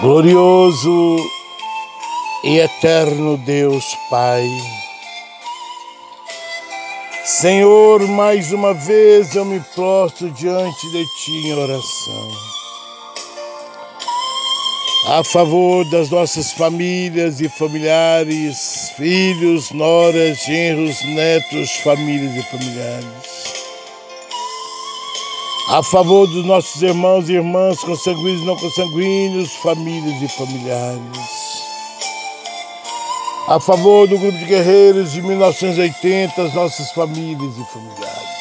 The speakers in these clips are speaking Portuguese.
Glorioso e eterno Deus Pai. Senhor, mais uma vez eu me prostro diante de Ti em oração. A favor das nossas famílias e familiares, filhos, noras, genros, netos, famílias e familiares a favor dos nossos irmãos e irmãs consanguíneos e não consanguíneos, famílias e familiares. A favor do grupo de guerreiros de 1980, as nossas famílias e familiares.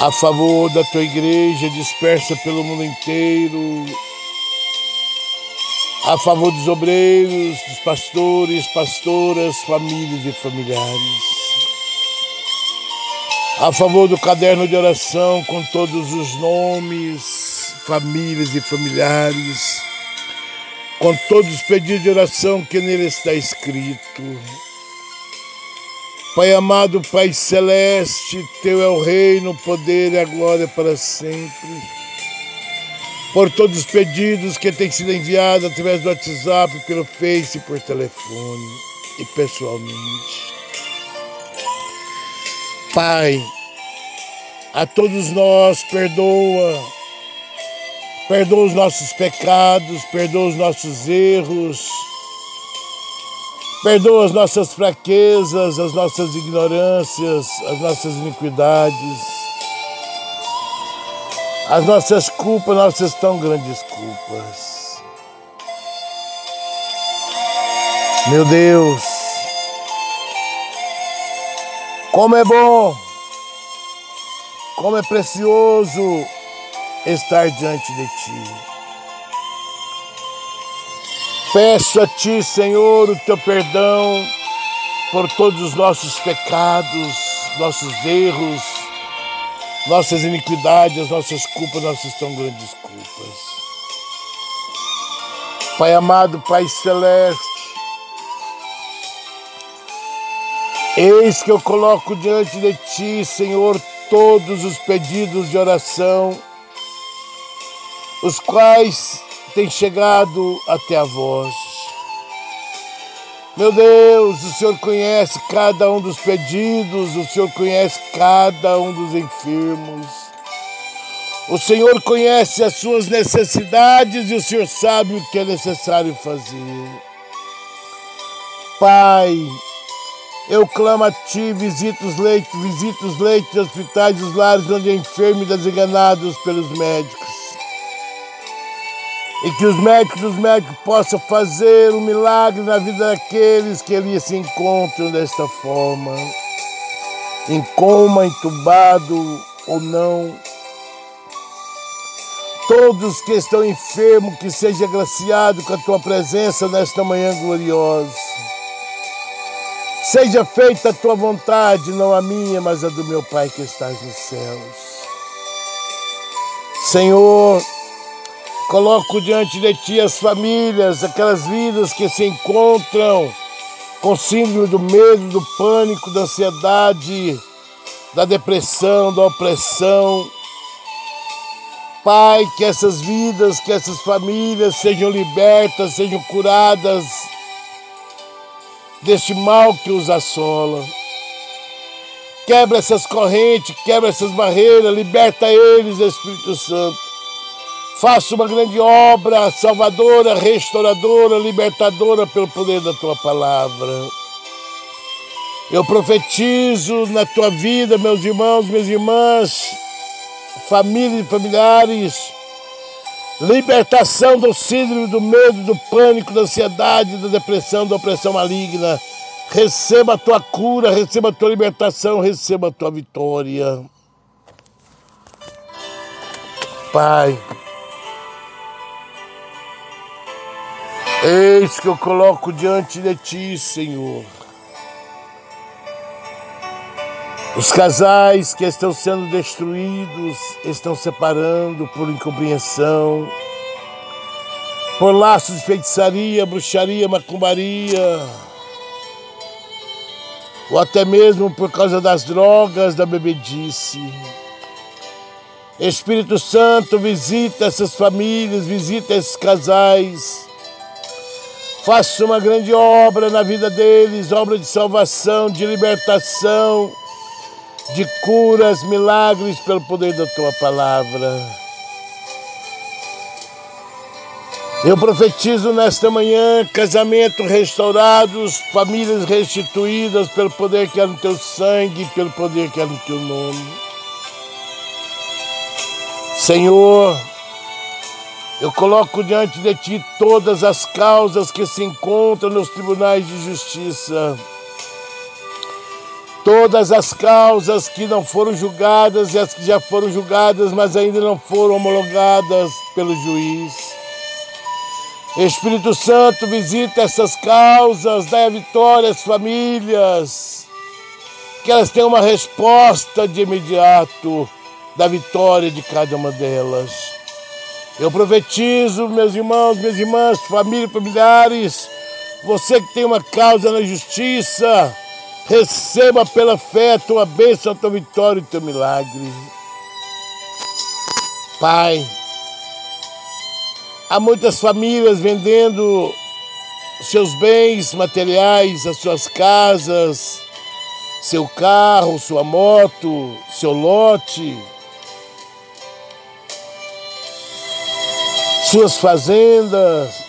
A favor da tua igreja dispersa pelo mundo inteiro. A favor dos obreiros, dos pastores, pastoras, famílias e familiares a favor do caderno de oração com todos os nomes, famílias e familiares, com todos os pedidos de oração que nele está escrito. Pai amado, Pai celeste, teu é o reino, o poder e a glória para sempre. Por todos os pedidos que têm sido enviados através do WhatsApp, pelo Face, por telefone e pessoalmente. Pai, a todos nós perdoa, perdoa os nossos pecados, perdoa os nossos erros, perdoa as nossas fraquezas, as nossas ignorâncias, as nossas iniquidades, as nossas culpas, nossas tão grandes culpas. Meu Deus, como é bom, como é precioso estar diante de Ti. Peço a Ti, Senhor, o Teu perdão por todos os nossos pecados, nossos erros, nossas iniquidades, nossas culpas, nossas tão grandes culpas. Pai amado, Pai celeste, Eis que eu coloco diante de ti, Senhor, todos os pedidos de oração, os quais têm chegado até a vós. Meu Deus, o Senhor conhece cada um dos pedidos, o Senhor conhece cada um dos enfermos. O Senhor conhece as suas necessidades e o Senhor sabe o que é necessário fazer. Pai, eu clamo a ti, visita os leitos, visita os leitos de hospitais, os lares onde é enfermos e desenganados pelos médicos. E que os médicos dos médicos possam fazer um milagre na vida daqueles que ali se encontram desta forma, em coma, entubado ou não. Todos que estão enfermos, que seja agraciado com a tua presença nesta manhã gloriosa. Seja feita a tua vontade, não a minha, mas a do meu Pai que estás nos céus. Senhor, coloco diante de ti as famílias, aquelas vidas que se encontram com síndrome do medo, do pânico, da ansiedade, da depressão, da opressão. Pai, que essas vidas, que essas famílias sejam libertas, sejam curadas deste mal que os assola. Quebra essas correntes, quebra essas barreiras, liberta eles, Espírito Santo. Faça uma grande obra salvadora, restauradora, libertadora pelo poder da tua palavra. Eu profetizo na tua vida, meus irmãos, minhas irmãs, famílias e familiares, Libertação do síndrome do medo, do pânico, da ansiedade, da depressão, da opressão maligna. Receba a tua cura, receba a tua libertação, receba a tua vitória. Pai, eis que eu coloco diante de ti, Senhor Os casais que estão sendo destruídos estão separando por incompreensão, por laços de feitiçaria, bruxaria, macumbaria, ou até mesmo por causa das drogas, da bebedice. Espírito Santo, visita essas famílias, visita esses casais. Faça uma grande obra na vida deles, obra de salvação, de libertação, de curas, milagres pelo poder da tua palavra. Eu profetizo nesta manhã casamento restaurados, famílias restituídas pelo poder que há no teu sangue, pelo poder que há no teu nome. Senhor, eu coloco diante de ti todas as causas que se encontram nos tribunais de justiça. Todas as causas que não foram julgadas e as que já foram julgadas, mas ainda não foram homologadas pelo juiz. Espírito Santo, visita essas causas, dá vitória às famílias, que elas tenham uma resposta de imediato da vitória de cada uma delas. Eu profetizo, meus irmãos, minhas irmãs, família, familiares, você que tem uma causa na justiça, receba pela fé a tua bênção, a tua vitória e o teu milagre. Pai, Há muitas famílias vendendo seus bens materiais, as suas casas, seu carro, sua moto, seu lote, suas fazendas,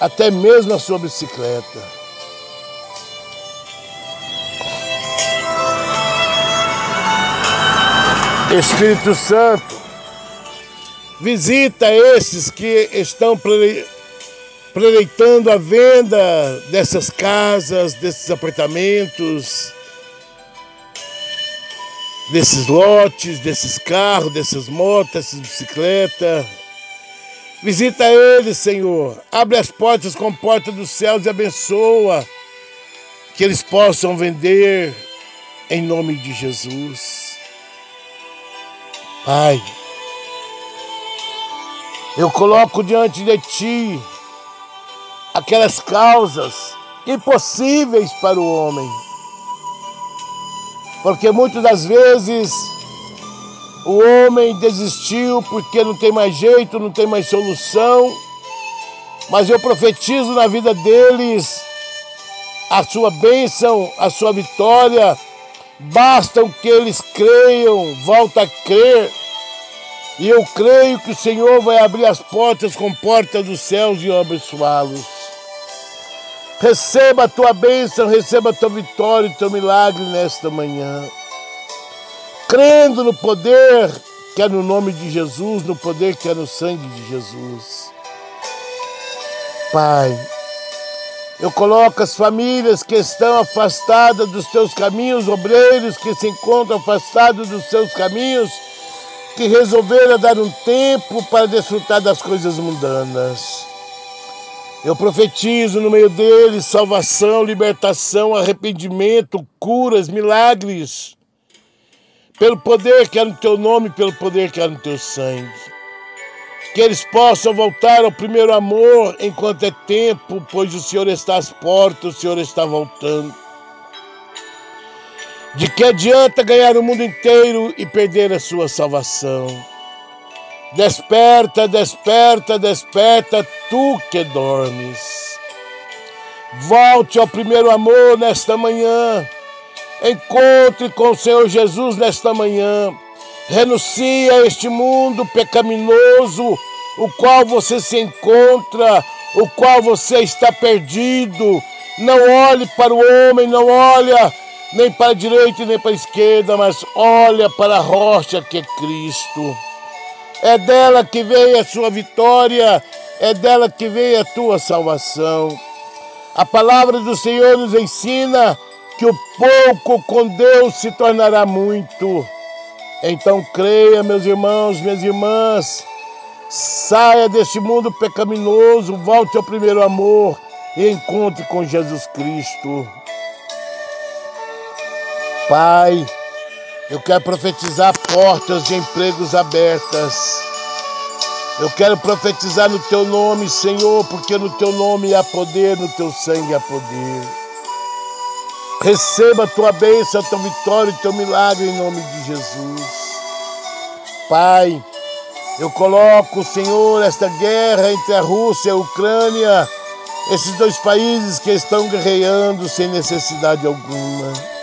até mesmo a sua bicicleta. Espírito Santo, Visita esses que estão pleitando a venda dessas casas, desses apartamentos, desses lotes, desses carros, dessas motos, dessas bicicletas. Visita eles, Senhor. Abre as portas com porta dos céus e abençoa que eles possam vender em nome de Jesus. Pai, eu coloco diante de ti aquelas causas impossíveis para o homem. Porque muitas das vezes o homem desistiu porque não tem mais jeito, não tem mais solução. Mas eu profetizo na vida deles a sua bênção, a sua vitória. Bastam que eles creiam, volta a crer e eu creio que o Senhor vai abrir as portas com portas dos céus e abençoá-los. Receba a tua bênção, receba a tua vitória e teu milagre nesta manhã. Crendo no poder que é no nome de Jesus, no poder que é no sangue de Jesus. Pai, eu coloco as famílias que estão afastadas dos teus caminhos, obreiros que se encontram afastados dos seus caminhos, que resolveram dar um tempo para desfrutar das coisas mundanas. Eu profetizo no meio deles salvação, libertação, arrependimento, curas, milagres. Pelo poder que há no teu nome, pelo poder que há no teu sangue. Que eles possam voltar ao primeiro amor enquanto é tempo, pois o Senhor está às portas, o Senhor está voltando. De que adianta ganhar o mundo inteiro e perder a sua salvação? Desperta, desperta, desperta, tu que dormes. Volte ao primeiro amor nesta manhã. Encontre com o Senhor Jesus nesta manhã. Renuncie a este mundo pecaminoso, o qual você se encontra, o qual você está perdido. Não olhe para o homem, não olha nem para a direita nem para a esquerda, mas olha para a rocha que é Cristo. É dela que veio a sua vitória, é dela que veio a tua salvação. A palavra do Senhor nos ensina que o pouco com Deus se tornará muito. Então creia, meus irmãos, minhas irmãs, saia deste mundo pecaminoso, volte ao primeiro amor e encontre com Jesus Cristo. Pai, eu quero profetizar portas de empregos abertas. Eu quero profetizar no teu nome, Senhor, porque no teu nome há poder, no teu sangue há poder. Receba a tua bênção, a tua vitória e teu milagre em nome de Jesus. Pai, eu coloco, Senhor, esta guerra entre a Rússia e a Ucrânia, esses dois países que estão guerreando sem necessidade alguma.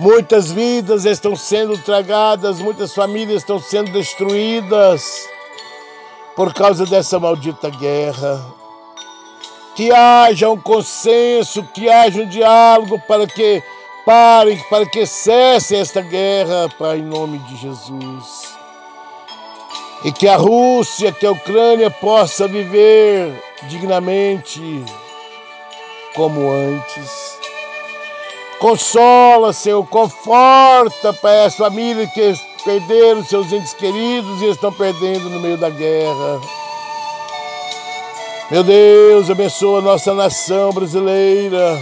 Muitas vidas estão sendo tragadas, muitas famílias estão sendo destruídas por causa dessa maldita guerra. Que haja um consenso, que haja um diálogo para que parem, para que cesse esta guerra, Pai, em nome de Jesus. E que a Rússia, que a Ucrânia possa viver dignamente como antes. Consola, Senhor, conforta, Pai, as famílias que perderam seus entes queridos e estão perdendo no meio da guerra. Meu Deus, abençoa a nossa nação brasileira.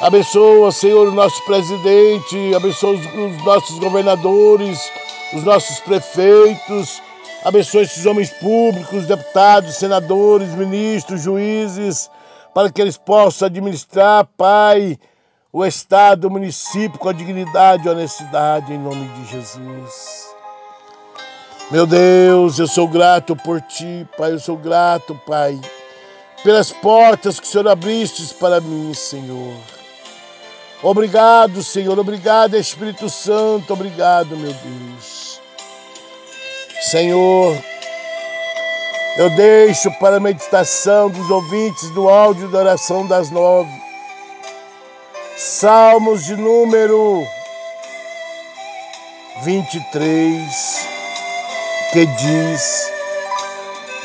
Abençoa, Senhor, o nosso presidente, abençoa os nossos governadores, os nossos prefeitos, abençoa esses homens públicos, deputados, senadores, ministros, juízes, para que eles possam administrar, Pai, o Estado, o município com a dignidade e honestidade, em nome de Jesus. Meu Deus, eu sou grato por Ti, Pai, eu sou grato, Pai, pelas portas que o Senhor abriste para mim, Senhor. Obrigado, Senhor, obrigado, Espírito Santo, obrigado, meu Deus. Senhor, eu deixo para a meditação dos ouvintes do áudio da oração das nove Salmos de número 23, que diz: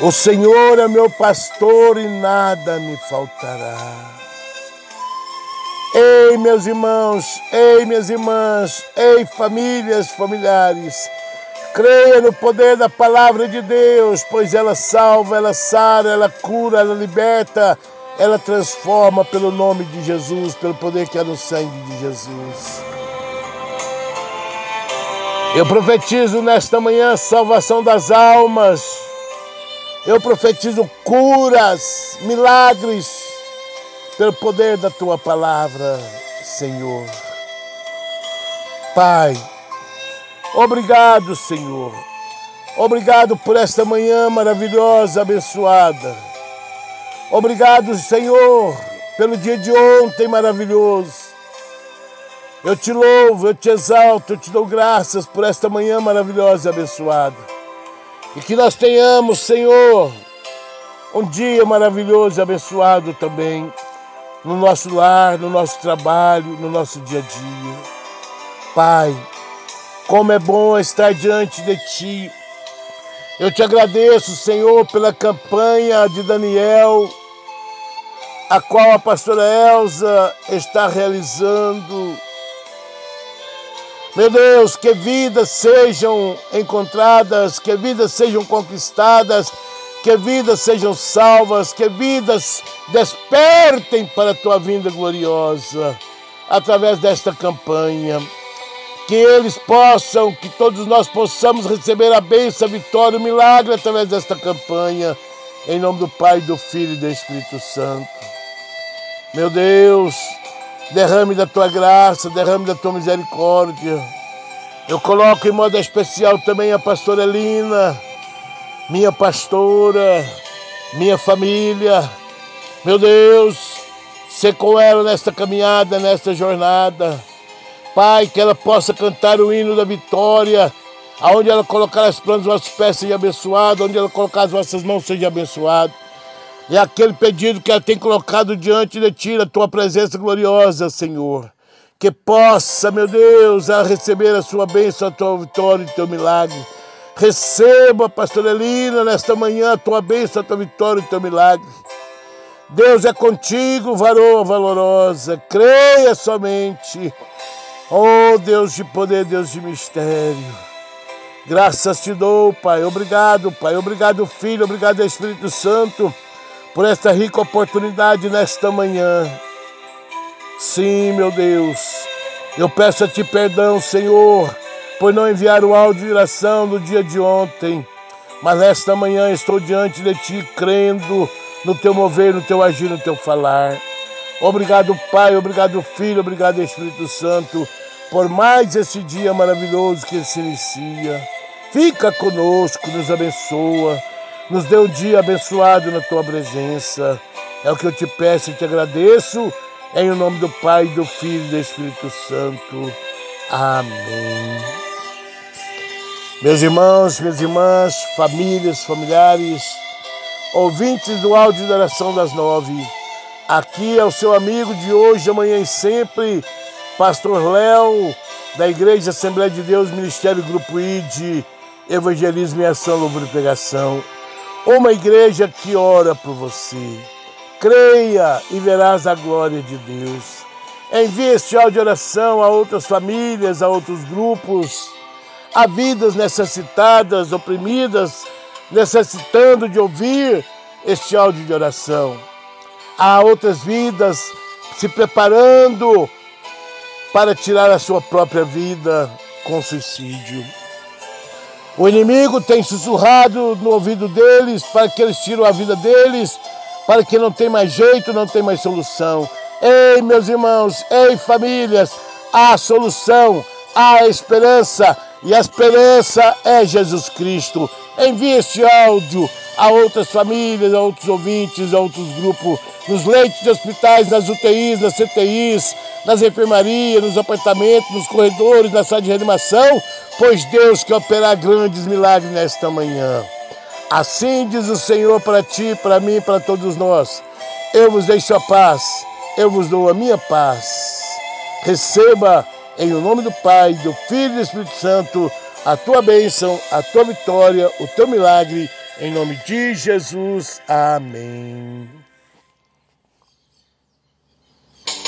O Senhor é meu pastor e nada me faltará. Ei, meus irmãos, ei, minhas irmãs, ei, famílias, familiares, creia no poder da palavra de Deus, pois ela salva, ela sara, ela cura, ela liberta, ela transforma pelo nome de Jesus, pelo poder que há no sangue de Jesus. Eu profetizo nesta manhã salvação das almas. Eu profetizo curas, milagres, pelo poder da tua palavra, Senhor. Pai, obrigado, Senhor. Obrigado por esta manhã maravilhosa, abençoada. Obrigado, Senhor, pelo dia de ontem maravilhoso. Eu te louvo, eu te exalto, eu te dou graças por esta manhã maravilhosa e abençoada. E que nós tenhamos, Senhor, um dia maravilhoso e abençoado também no nosso lar, no nosso trabalho, no nosso dia a dia. Pai, como é bom estar diante de Ti. Eu te agradeço, Senhor, pela campanha de Daniel a qual a pastora Elza está realizando. Meu Deus, que vidas sejam encontradas, que vidas sejam conquistadas, que vidas sejam salvas, que vidas despertem para a tua vinda gloriosa através desta campanha. Que eles possam, que todos nós possamos receber a bênção, a vitória, o milagre através desta campanha. Em nome do Pai, do Filho e do Espírito Santo. Meu Deus, derrame da tua graça, derrame da tua misericórdia. Eu coloco em modo especial também a pastora Elina, minha pastora, minha família. Meu Deus, ser com ela nesta caminhada, nesta jornada. Pai, que ela possa cantar o hino da vitória, aonde ela colocar as plantas, os pés seja abençoado, onde ela colocar as vossas mãos seja abençoado. É aquele pedido que ela tem colocado diante de ti, na tua presença gloriosa, Senhor. Que possa, meu Deus, ela receber a sua bênção, a tua vitória e o teu milagre. Receba, pastor Elina, nesta manhã a tua bênção, a tua vitória e o teu milagre. Deus é contigo, varoa valorosa. Creia somente. Oh, Deus de poder, Deus de mistério. Graças te dou, Pai. Obrigado, Pai. Obrigado, Filho. Obrigado, Espírito Santo por esta rica oportunidade nesta manhã. Sim, meu Deus, eu peço a Ti perdão, Senhor, por não enviar o áudio de oração no dia de ontem, mas nesta manhã estou diante de Ti, crendo no Teu mover, no Teu agir, no Teu falar. Obrigado, Pai, obrigado, Filho, obrigado, Espírito Santo, por mais esse dia maravilhoso que se inicia. Fica conosco, nos abençoa, nos dê um dia abençoado na tua presença. É o que eu te peço e te agradeço, em nome do Pai, do Filho e do Espírito Santo. Amém. Meus irmãos, minhas irmãs, famílias, familiares, ouvintes do áudio da oração das nove, aqui é o seu amigo de hoje, amanhã e sempre, Pastor Léo, da Igreja Assembleia de Deus, Ministério Grupo ID, Evangelismo e Ação, Louvor e Pregação. Uma igreja que ora por você. Creia e verás a glória de Deus. Envie este áudio de oração a outras famílias, a outros grupos, a vidas necessitadas, oprimidas, necessitando de ouvir este áudio de oração. Há outras vidas se preparando para tirar a sua própria vida com suicídio. O inimigo tem sussurrado no ouvido deles para que eles tirem a vida deles, para que não tem mais jeito, não tem mais solução. Ei, meus irmãos, ei, famílias, há solução, há esperança, e a esperança é Jesus Cristo. Envie este áudio a outras famílias, a outros ouvintes, a outros grupos, nos leitos de hospitais, nas UTIs, nas CTIs, nas enfermarias, nos apartamentos, nos corredores, na sala de reanimação, pois Deus quer operar grandes milagres nesta manhã. Assim diz o Senhor para ti, para mim, para todos nós. Eu vos deixo a paz, eu vos dou a minha paz. Receba em nome do Pai, do Filho e do Espírito Santo a tua bênção, a tua vitória, o teu milagre, em nome de Jesus. Amém.